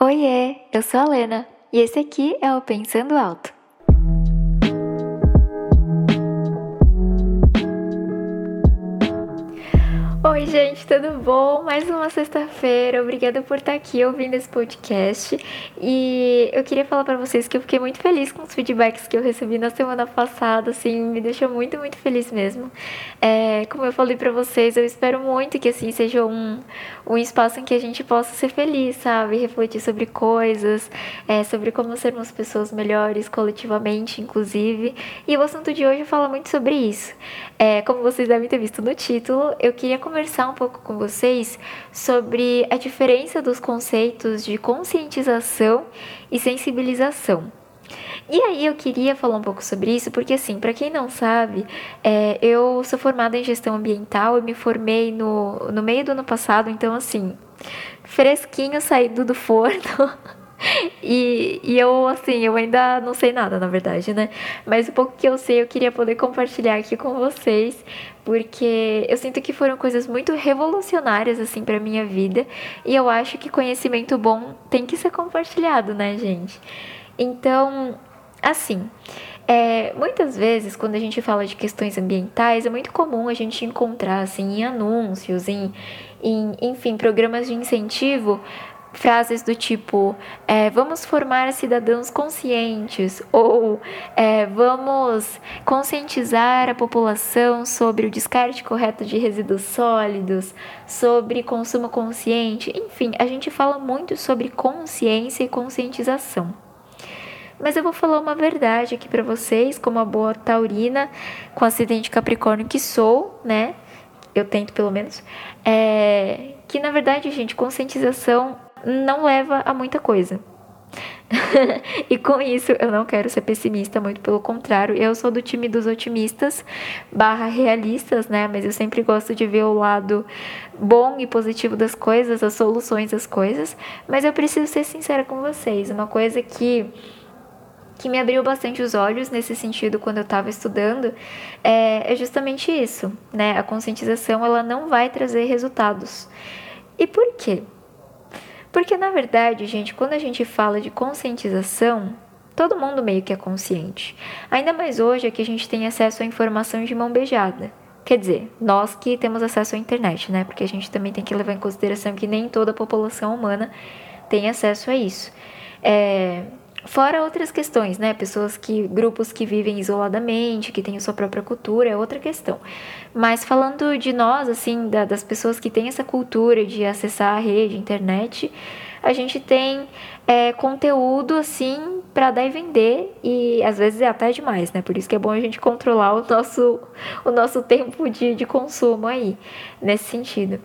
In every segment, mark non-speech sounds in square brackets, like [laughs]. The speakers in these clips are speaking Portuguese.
Oiê, eu sou a Lena e esse aqui é o Pensando Alto. Gente, tudo bom? Mais uma sexta-feira. Obrigada por estar aqui ouvindo esse podcast. E eu queria falar para vocês que eu fiquei muito feliz com os feedbacks que eu recebi na semana passada, assim, me deixou muito, muito feliz mesmo. É, como eu falei para vocês, eu espero muito que assim seja um, um espaço em que a gente possa ser feliz, sabe? Refletir sobre coisas, é, sobre como sermos pessoas melhores coletivamente, inclusive. E o assunto de hoje fala muito sobre isso. É, como vocês devem ter visto no título, eu queria conversar um pouco com vocês sobre a diferença dos conceitos de conscientização e sensibilização. E aí eu queria falar um pouco sobre isso, porque assim, para quem não sabe, é, eu sou formada em gestão ambiental, eu me formei no, no meio do ano passado, então assim, fresquinho saído do forno. [laughs] [laughs] E, e eu, assim, eu ainda não sei nada, na verdade, né? Mas o pouco que eu sei eu queria poder compartilhar aqui com vocês, porque eu sinto que foram coisas muito revolucionárias, assim, pra minha vida. E eu acho que conhecimento bom tem que ser compartilhado, né, gente? Então, assim. É, muitas vezes, quando a gente fala de questões ambientais, é muito comum a gente encontrar assim, em anúncios, em, em enfim, programas de incentivo, frases do tipo é, vamos formar cidadãos conscientes ou é, vamos conscientizar a população sobre o descarte correto de resíduos sólidos, sobre consumo consciente, enfim, a gente fala muito sobre consciência e conscientização. Mas eu vou falar uma verdade aqui para vocês, como a boa taurina com acidente Capricórnio que sou, né? Eu tento pelo menos. É, que na verdade, gente, conscientização não leva a muita coisa. [laughs] e com isso eu não quero ser pessimista, muito pelo contrário, eu sou do time dos otimistas barra realistas, né? Mas eu sempre gosto de ver o lado bom e positivo das coisas, as soluções das coisas. Mas eu preciso ser sincera com vocês, uma coisa que que me abriu bastante os olhos nesse sentido quando eu estava estudando é, é justamente isso, né? A conscientização ela não vai trazer resultados. E por quê? Porque na verdade, gente, quando a gente fala de conscientização, todo mundo meio que é consciente. Ainda mais hoje é que a gente tem acesso à informação de mão beijada. Quer dizer, nós que temos acesso à internet, né? Porque a gente também tem que levar em consideração que nem toda a população humana tem acesso a isso. É, Fora outras questões, né? Pessoas que. grupos que vivem isoladamente, que têm a sua própria cultura, é outra questão. Mas falando de nós, assim, da, das pessoas que têm essa cultura de acessar a rede, internet, a gente tem é, conteúdo, assim, para dar e vender, e às vezes é até demais, né? Por isso que é bom a gente controlar o nosso, o nosso tempo de, de consumo aí, nesse sentido.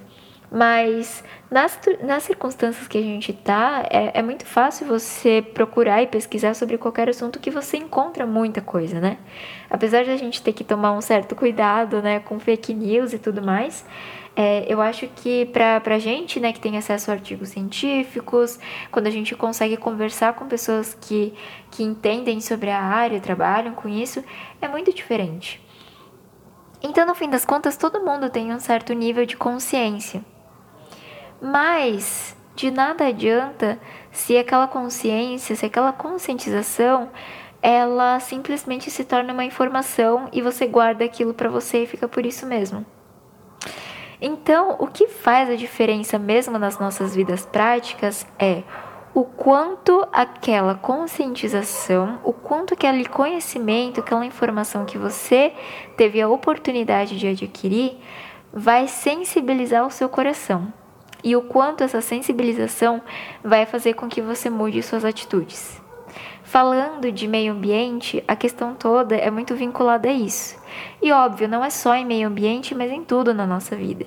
Mas nas, nas circunstâncias que a gente tá, é, é muito fácil você procurar e pesquisar sobre qualquer assunto que você encontra muita coisa, né? Apesar de a gente ter que tomar um certo cuidado, né, com fake news e tudo mais, é, eu acho que pra, pra gente, né, que tem acesso a artigos científicos, quando a gente consegue conversar com pessoas que, que entendem sobre a área, trabalham com isso, é muito diferente. Então, no fim das contas, todo mundo tem um certo nível de consciência. Mas de nada adianta se aquela consciência, se aquela conscientização, ela simplesmente se torna uma informação e você guarda aquilo para você e fica por isso mesmo. Então, o que faz a diferença mesmo nas nossas vidas práticas é o quanto aquela conscientização, o quanto aquele conhecimento, aquela informação que você teve a oportunidade de adquirir vai sensibilizar o seu coração e o quanto essa sensibilização vai fazer com que você mude suas atitudes. Falando de meio ambiente, a questão toda é muito vinculada a isso. E óbvio, não é só em meio ambiente, mas em tudo na nossa vida.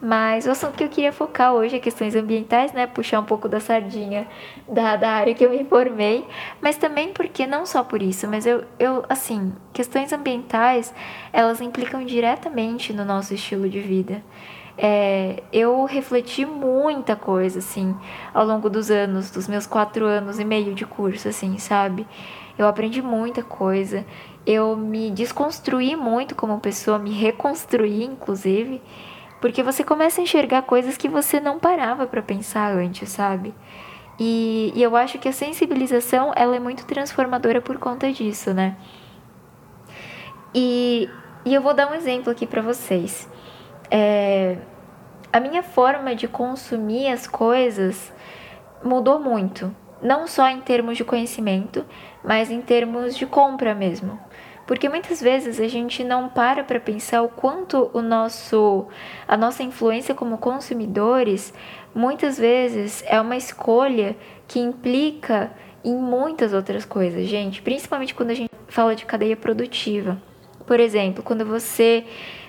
Mas o assunto que eu queria focar hoje é questões ambientais, né? Puxar um pouco da sardinha da, da área que eu me formei. Mas também porque, não só por isso, mas eu, eu, assim, questões ambientais, elas implicam diretamente no nosso estilo de vida é, eu refleti muita coisa, assim, ao longo dos anos, dos meus quatro anos e meio de curso, assim, sabe? Eu aprendi muita coisa, eu me desconstruí muito como pessoa, me reconstruí, inclusive, porque você começa a enxergar coisas que você não parava para pensar antes, sabe? E, e eu acho que a sensibilização ela é muito transformadora por conta disso, né? E, e eu vou dar um exemplo aqui para vocês. É, a minha forma de consumir as coisas mudou muito, não só em termos de conhecimento, mas em termos de compra mesmo. Porque muitas vezes a gente não para para pensar o quanto o nosso a nossa influência como consumidores muitas vezes é uma escolha que implica em muitas outras coisas, gente, principalmente quando a gente fala de cadeia produtiva. Por exemplo, quando você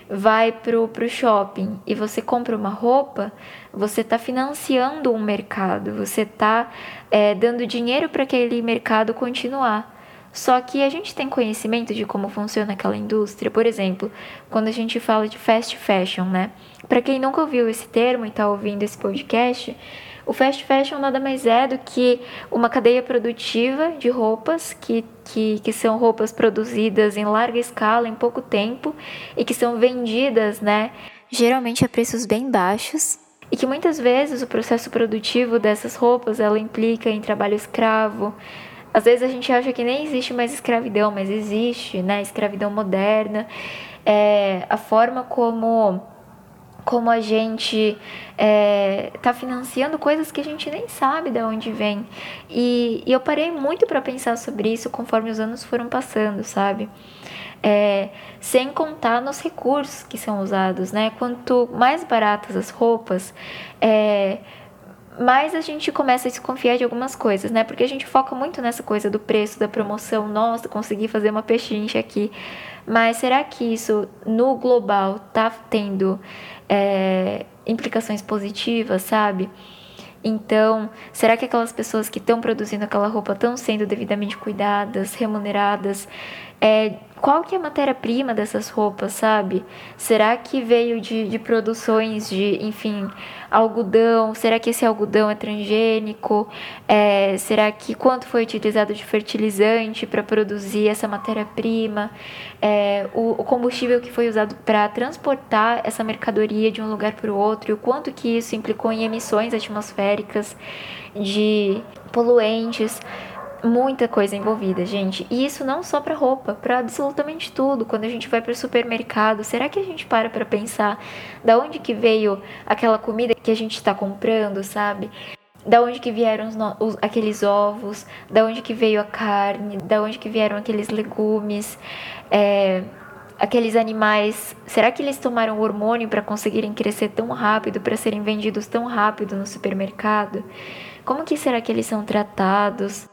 vai pro, pro shopping e você compra uma roupa, você está financiando um mercado, você está é, dando dinheiro para aquele mercado continuar. Só que a gente tem conhecimento de como funciona aquela indústria. Por exemplo, quando a gente fala de fast fashion, né? Para quem nunca ouviu esse termo e está ouvindo esse podcast, o fast fashion nada mais é do que uma cadeia produtiva de roupas que, que, que são roupas produzidas em larga escala, em pouco tempo e que são vendidas, né? Geralmente a preços bem baixos e que muitas vezes o processo produtivo dessas roupas ela implica em trabalho escravo, às vezes a gente acha que nem existe mais escravidão, mas existe, né? Escravidão moderna. É, a forma como, como a gente está é, financiando coisas que a gente nem sabe de onde vem. E, e eu parei muito para pensar sobre isso conforme os anos foram passando, sabe? É, sem contar nos recursos que são usados, né? Quanto mais baratas as roupas, é, mais a gente começa a desconfiar de algumas coisas, né? Porque a gente foca muito nessa coisa do preço, da promoção, nossa, consegui fazer uma pechincha aqui. Mas será que isso no global tá tendo é, implicações positivas, sabe? Então, será que aquelas pessoas que estão produzindo aquela roupa estão sendo devidamente cuidadas, remuneradas? É, qual que é a matéria-prima dessas roupas, sabe? Será que veio de, de produções de, enfim, algodão? Será que esse algodão é transgênico? É, será que quanto foi utilizado de fertilizante para produzir essa matéria-prima? É, o, o, combustível que foi usado para transportar essa mercadoria de um lugar para o outro? E o quanto que isso implicou em emissões atmosféricas de poluentes? Muita coisa envolvida, gente. E isso não só para roupa, para absolutamente tudo. Quando a gente vai para o supermercado, será que a gente para para pensar da onde que veio aquela comida que a gente está comprando, sabe? Da onde que vieram os, os, aqueles ovos, da onde que veio a carne, da onde que vieram aqueles legumes, é, aqueles animais. Será que eles tomaram hormônio para conseguirem crescer tão rápido, para serem vendidos tão rápido no supermercado? Como que será que eles são tratados?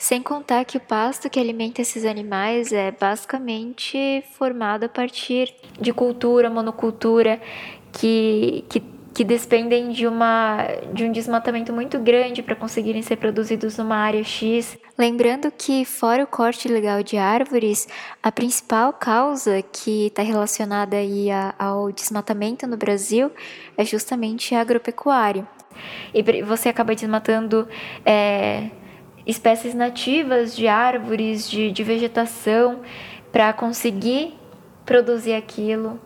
Sem contar que o pasto que alimenta esses animais é basicamente formado a partir de cultura, monocultura, que, que, que despendem de, uma, de um desmatamento muito grande para conseguirem ser produzidos numa área X. Lembrando que, fora o corte ilegal de árvores, a principal causa que está relacionada aí a, ao desmatamento no Brasil é justamente a agropecuária. E você acaba desmatando. É, espécies nativas de árvores, de, de vegetação, para conseguir produzir aquilo.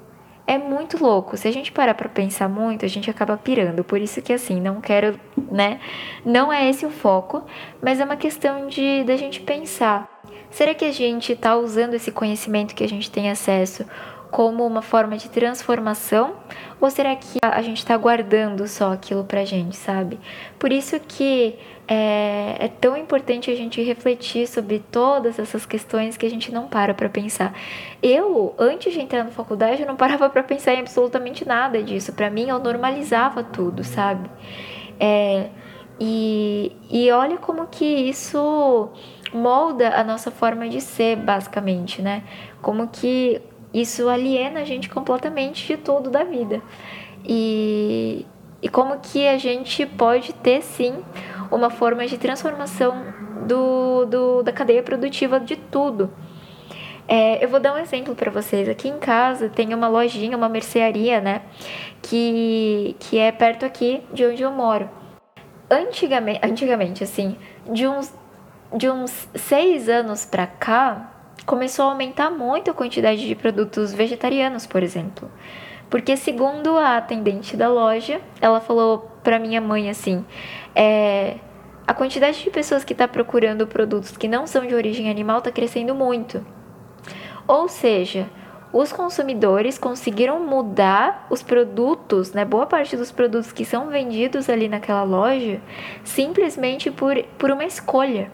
É muito louco. Se a gente parar para pensar muito, a gente acaba pirando. Por isso que assim, não quero, né? Não é esse o foco, mas é uma questão de da gente pensar. Será que a gente está usando esse conhecimento que a gente tem acesso como uma forma de transformação? Ou será que a gente está guardando só aquilo pra gente, sabe? Por isso que é, é, tão importante a gente refletir sobre todas essas questões que a gente não para para pensar. Eu, antes de entrar na faculdade, eu não parava para pensar em absolutamente nada disso. Para mim, eu normalizava tudo, sabe? É, e, e olha como que isso molda a nossa forma de ser, basicamente, né? Como que isso aliena a gente completamente de tudo da vida. E, e como que a gente pode ter sim uma forma de transformação do, do da cadeia produtiva de tudo. É, eu vou dar um exemplo para vocês. Aqui em casa tem uma lojinha, uma mercearia, né? Que, que é perto aqui de onde eu moro. Antigamente, antigamente assim, de uns, de uns seis anos para cá, começou a aumentar muito a quantidade de produtos vegetarianos, por exemplo. Porque segundo a atendente da loja, ela falou para minha mãe assim, é, a quantidade de pessoas que está procurando produtos que não são de origem animal está crescendo muito. Ou seja, os consumidores conseguiram mudar os produtos, né, boa parte dos produtos que são vendidos ali naquela loja, simplesmente por, por uma escolha.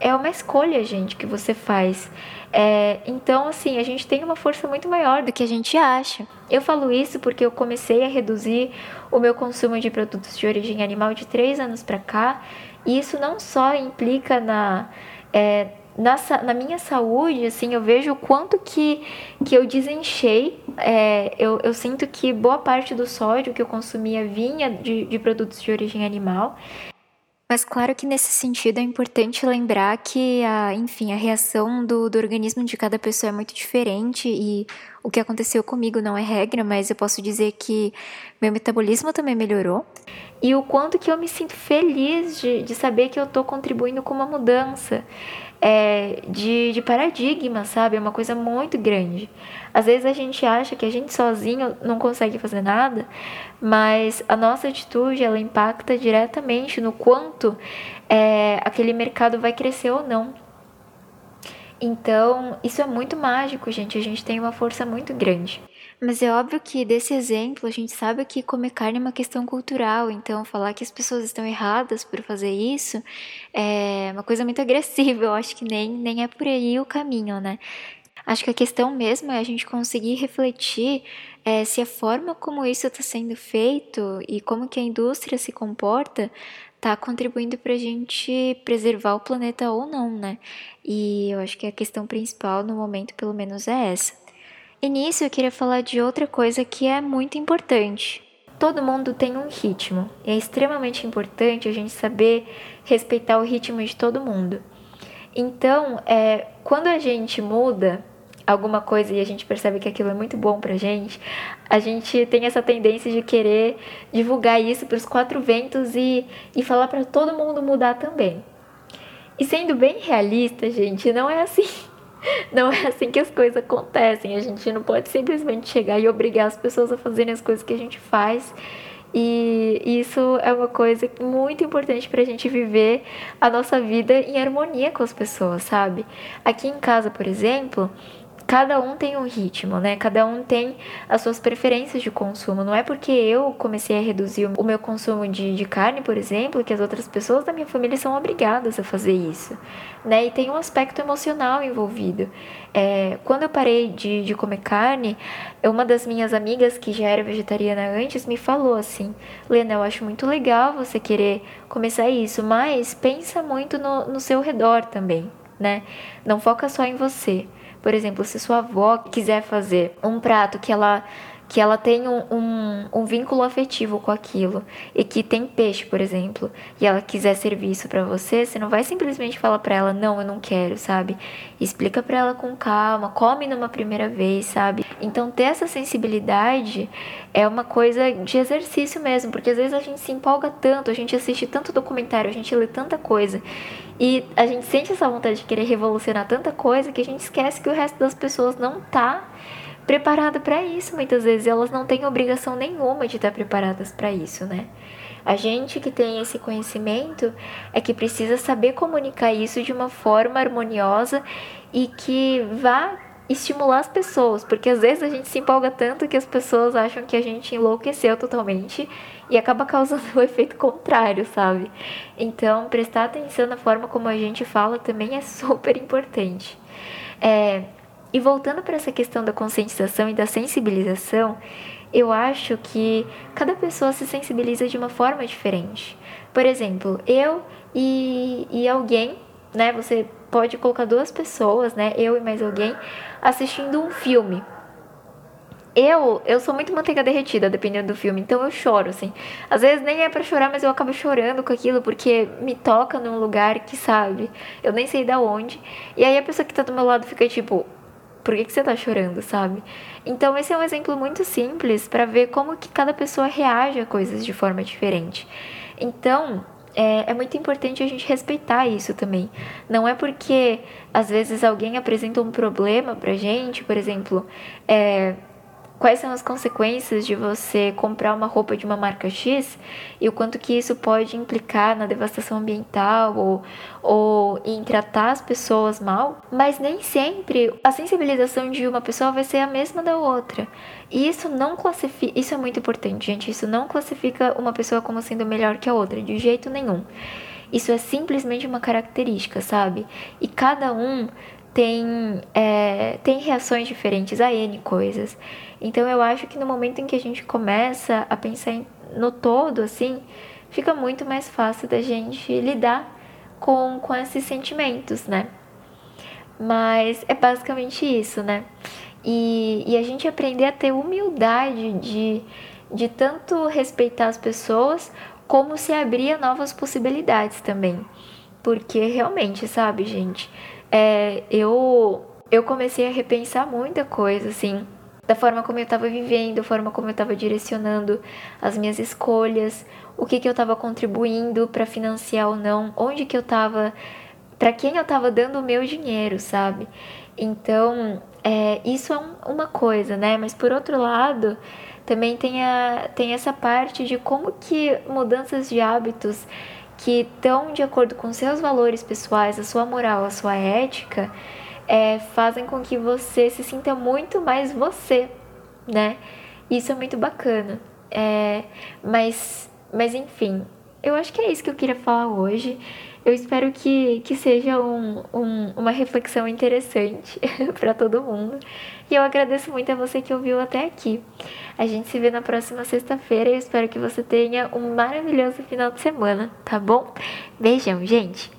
É uma escolha, gente, que você faz. É, então, assim, a gente tem uma força muito maior do que a gente acha. Eu falo isso porque eu comecei a reduzir o meu consumo de produtos de origem animal de três anos para cá, e isso não só implica na. É, na, na minha saúde, assim, eu vejo o quanto que, que eu desenchei. É, eu, eu sinto que boa parte do sódio que eu consumia vinha de, de produtos de origem animal. Mas claro que nesse sentido é importante lembrar que a, enfim, a reação do, do organismo de cada pessoa é muito diferente e o que aconteceu comigo não é regra, mas eu posso dizer que meu metabolismo também melhorou e o quanto que eu me sinto feliz de, de saber que eu estou contribuindo com uma mudança é, de, de paradigma, sabe? É uma coisa muito grande. Às vezes a gente acha que a gente sozinho não consegue fazer nada, mas a nossa atitude ela impacta diretamente no quanto é, aquele mercado vai crescer ou não. Então, isso é muito mágico, gente. A gente tem uma força muito grande. Mas é óbvio que desse exemplo a gente sabe que comer carne é uma questão cultural, então falar que as pessoas estão erradas por fazer isso é uma coisa muito agressiva, eu acho que nem, nem é por aí o caminho, né? Acho que a questão mesmo é a gente conseguir refletir é, se a forma como isso está sendo feito e como que a indústria se comporta está contribuindo para a gente preservar o planeta ou não, né? E eu acho que a questão principal no momento, pelo menos, é essa. E nisso eu queria falar de outra coisa que é muito importante. Todo mundo tem um ritmo. E é extremamente importante a gente saber respeitar o ritmo de todo mundo. Então, é, quando a gente muda alguma coisa e a gente percebe que aquilo é muito bom pra gente, a gente tem essa tendência de querer divulgar isso para os quatro ventos e, e falar para todo mundo mudar também. E sendo bem realista, gente, não é assim. [laughs] Não é assim que as coisas acontecem. A gente não pode simplesmente chegar e obrigar as pessoas a fazerem as coisas que a gente faz. E isso é uma coisa muito importante para a gente viver a nossa vida em harmonia com as pessoas, sabe? Aqui em casa, por exemplo, cada um tem um ritmo, né? Cada um tem as suas preferências de consumo. Não é porque eu comecei a reduzir o meu consumo de, de carne, por exemplo, que as outras pessoas da minha família são obrigadas a fazer isso, né? E tem um aspecto emocional envolvido. É, quando eu parei de, de comer carne, uma das minhas amigas que já era vegetariana antes me falou assim: Lena, eu acho muito legal você querer começar isso, mas pensa muito no, no seu redor também, né? Não foca só em você. Por exemplo, se sua avó quiser fazer um prato que ela que ela tem um, um, um, vínculo afetivo com aquilo e que tem peixe, por exemplo, e ela quiser servir isso para você, você não vai simplesmente falar para ela não, eu não quero, sabe? Explica para ela com calma, come numa primeira vez, sabe? Então ter essa sensibilidade é uma coisa de exercício mesmo, porque às vezes a gente se empolga tanto, a gente assiste tanto documentário, a gente lê tanta coisa e a gente sente essa vontade de querer revolucionar tanta coisa que a gente esquece que o resto das pessoas não tá preparada para isso muitas vezes. Elas não têm obrigação nenhuma de estar preparadas para isso, né? A gente que tem esse conhecimento é que precisa saber comunicar isso de uma forma harmoniosa e que vá estimular as pessoas, porque às vezes a gente se empolga tanto que as pessoas acham que a gente enlouqueceu totalmente e acaba causando [laughs] o efeito contrário, sabe? Então, prestar atenção na forma como a gente fala também é [laughs] super importante. É, e voltando para essa questão da conscientização e da sensibilização, eu acho que cada pessoa se sensibiliza de uma forma diferente. Por exemplo, eu e, e alguém, né? Você pode colocar duas pessoas, né? Eu e mais alguém, assistindo um filme. Eu, eu sou muito manteiga derretida, dependendo do filme, então eu choro, assim. Às vezes nem é para chorar, mas eu acabo chorando com aquilo porque me toca num lugar que, sabe, eu nem sei da onde. E aí a pessoa que tá do meu lado fica tipo, por que, que você tá chorando, sabe? Então esse é um exemplo muito simples para ver como que cada pessoa reage a coisas de forma diferente. Então, é, é, muito importante a gente respeitar isso também. Não é porque às vezes alguém apresenta um problema pra gente, por exemplo, é, quais são as consequências de você comprar uma roupa de uma marca X e o quanto que isso pode implicar na devastação ambiental ou, ou em tratar as pessoas mal, mas nem sempre a sensibilização de uma pessoa vai ser a mesma da outra. E isso não classifica, isso é muito importante, gente, isso não classifica uma pessoa como sendo melhor que a outra, de jeito nenhum. Isso é simplesmente uma característica, sabe? E cada um tem, é, tem reações diferentes a N coisas. Então eu acho que no momento em que a gente começa a pensar em, no todo, assim, fica muito mais fácil da gente lidar com, com esses sentimentos, né? Mas é basicamente isso, né? E, e a gente aprender a ter humildade de, de tanto respeitar as pessoas como se abrir a novas possibilidades também. Porque realmente, sabe, gente, é, eu, eu comecei a repensar muita coisa, assim, da forma como eu estava vivendo, da forma como eu estava direcionando as minhas escolhas, o que, que eu estava contribuindo para financiar ou não, onde que eu estava, para quem eu estava dando o meu dinheiro, sabe? Então, é, isso é um, uma coisa, né? Mas por outro lado, também tem, a, tem essa parte de como que mudanças de hábitos que estão de acordo com seus valores pessoais, a sua moral, a sua ética, é, fazem com que você se sinta muito mais você, né? Isso é muito bacana. É, mas, mas enfim, eu acho que é isso que eu queria falar hoje. Eu espero que, que seja um, um, uma reflexão interessante [laughs] para todo mundo. E eu agradeço muito a você que ouviu até aqui. A gente se vê na próxima sexta-feira e espero que você tenha um maravilhoso final de semana, tá bom? Beijão, gente!